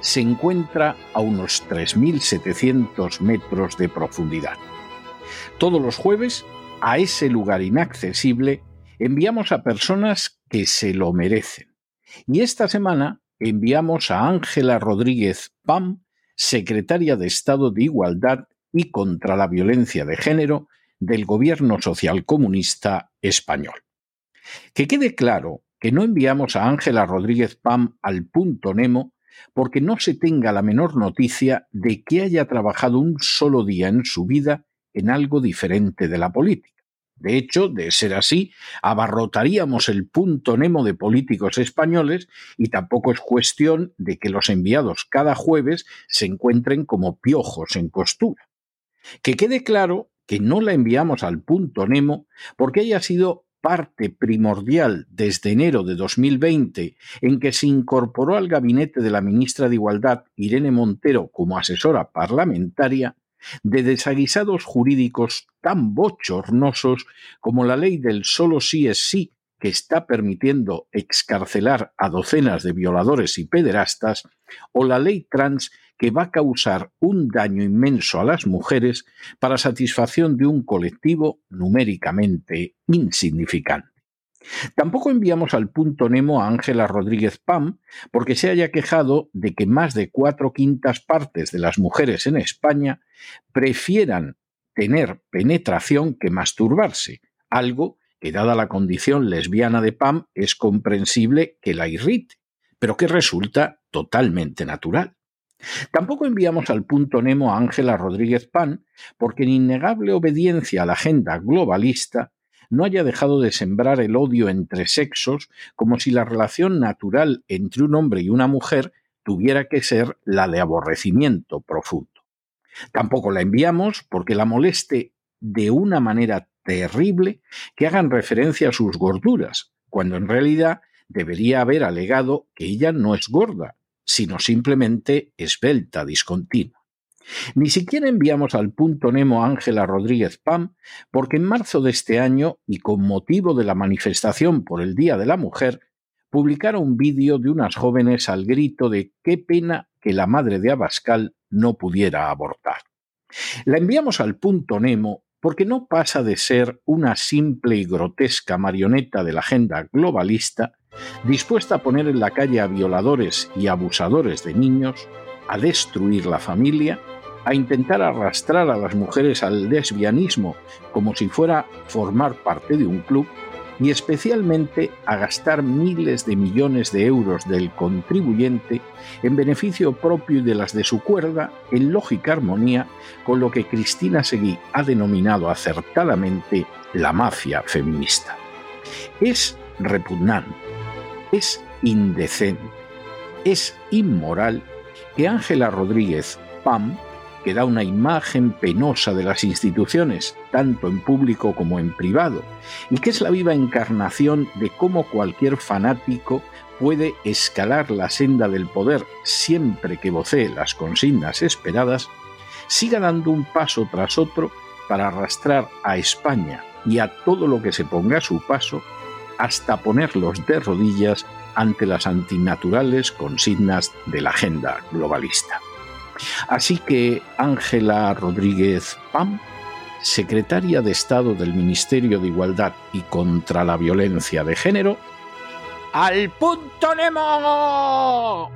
se encuentra a unos 3.700 metros de profundidad. Todos los jueves, a ese lugar inaccesible, enviamos a personas que se lo merecen. Y esta semana enviamos a Ángela Rodríguez Pam, secretaria de Estado de Igualdad y contra la Violencia de Género del Gobierno Social Comunista español. Que quede claro que no enviamos a Ángela Rodríguez Pam al punto Nemo porque no se tenga la menor noticia de que haya trabajado un solo día en su vida en algo diferente de la política. De hecho, de ser así, abarrotaríamos el punto Nemo de políticos españoles y tampoco es cuestión de que los enviados cada jueves se encuentren como piojos en costura. Que quede claro que no la enviamos al punto Nemo porque haya sido parte primordial desde enero de 2020 en que se incorporó al gabinete de la ministra de Igualdad, Irene Montero, como asesora parlamentaria, de desaguisados jurídicos tan bochornosos como la ley del solo sí es sí, que está permitiendo excarcelar a docenas de violadores y pederastas, o la ley trans que va a causar un daño inmenso a las mujeres para satisfacción de un colectivo numéricamente insignificante. Tampoco enviamos al punto Nemo a Ángela Rodríguez Pam porque se haya quejado de que más de cuatro quintas partes de las mujeres en España prefieran tener penetración que masturbarse, algo que dada la condición lesbiana de Pam es comprensible que la irrite, pero que resulta totalmente natural. Tampoco enviamos al punto Nemo a Ángela Rodríguez Pan porque en innegable obediencia a la agenda globalista no haya dejado de sembrar el odio entre sexos como si la relación natural entre un hombre y una mujer tuviera que ser la de aborrecimiento profundo. Tampoco la enviamos porque la moleste de una manera terrible que hagan referencia a sus gorduras, cuando en realidad debería haber alegado que ella no es gorda, sino simplemente esbelta discontinua. Ni siquiera enviamos al punto Nemo a Ángela Rodríguez Pam, porque en marzo de este año, y con motivo de la manifestación por el Día de la Mujer, publicaron un vídeo de unas jóvenes al grito de qué pena que la madre de Abascal no pudiera abortar. La enviamos al punto Nemo porque no pasa de ser una simple y grotesca marioneta de la agenda globalista dispuesta a poner en la calle a violadores y abusadores de niños, a destruir la familia, a intentar arrastrar a las mujeres al lesbianismo como si fuera formar parte de un club, y especialmente a gastar miles de millones de euros del contribuyente en beneficio propio y de las de su cuerda, en lógica armonía con lo que Cristina Seguí ha denominado acertadamente la mafia feminista. Es repugnante es indecente, es inmoral que Ángela Rodríguez Pam, que da una imagen penosa de las instituciones, tanto en público como en privado, y que es la viva encarnación de cómo cualquier fanático puede escalar la senda del poder siempre que vocee las consignas esperadas, siga dando un paso tras otro para arrastrar a España y a todo lo que se ponga a su paso hasta ponerlos de rodillas ante las antinaturales consignas de la agenda globalista. Así que Ángela Rodríguez Pam, secretaria de Estado del Ministerio de Igualdad y contra la Violencia de Género, ¡al punto Nemo!